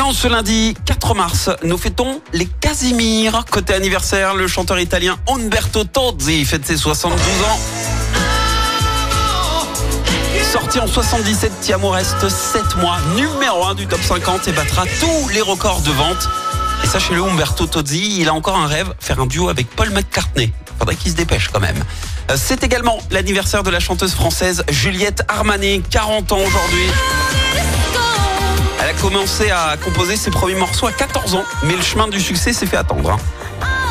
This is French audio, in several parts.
en ce lundi 4 mars, nous fêtons les Casimir. Côté anniversaire, le chanteur italien Umberto Tozzi fête ses 72 ans. Sorti en 77, Tiamo reste 7 mois numéro 1 du top 50 et battra tous les records de vente. Et sachez-le, Umberto Tozzi, il a encore un rêve, faire un duo avec Paul McCartney. Faudrait qu'il se dépêche quand même. Euh, C'est également l'anniversaire de la chanteuse française Juliette Armanet, 40 ans aujourd'hui. Commencé à composer ses premiers morceaux à 14 ans, mais le chemin du succès s'est fait attendre. hein.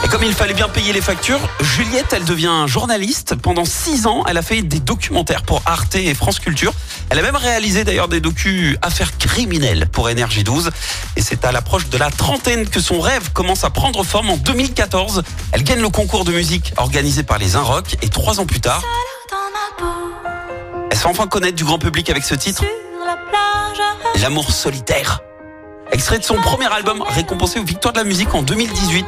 Et comme il fallait bien payer les factures, Juliette, elle devient journaliste. Pendant 6 ans, elle a fait des documentaires pour Arte et France Culture. Elle a même réalisé d'ailleurs des docus affaires criminelles pour Énergie 12. Et c'est à l'approche de la trentaine que son rêve commence à prendre forme en 2014. Elle gagne le concours de musique organisé par les Inrock et trois ans plus tard, elle se fait enfin connaître du grand public avec ce titre, L'amour solitaire. Extrait de son premier album récompensé aux Victoires de la musique en 2018.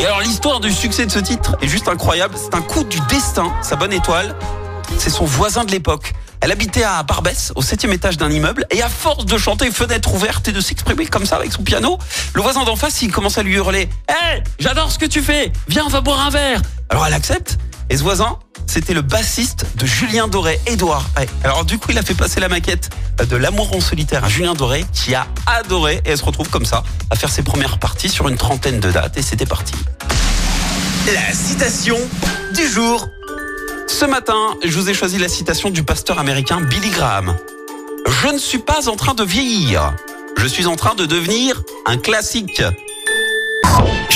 Et alors l'histoire du succès de ce titre est juste incroyable. C'est un coup du destin, sa bonne étoile. C'est son voisin de l'époque. Elle habitait à Barbès, au septième étage d'un immeuble, et à force de chanter fenêtre ouverte et de s'exprimer comme ça avec son piano, le voisin d'en face, il commence à lui hurler Hé, j'adore ce que tu fais Viens, on va boire un verre Alors elle accepte, et ce voisin, c'était le bassiste de Julien Doré, Edouard. Alors du coup, il a fait passer la maquette de L'amour en solitaire à Julien Doré, qui a adoré, et elle se retrouve comme ça, à faire ses premières parties sur une trentaine de dates, et c'était parti. La citation du jour. Ce matin, je vous ai choisi la citation du pasteur américain Billy Graham. Je ne suis pas en train de vieillir. Je suis en train de devenir un classique.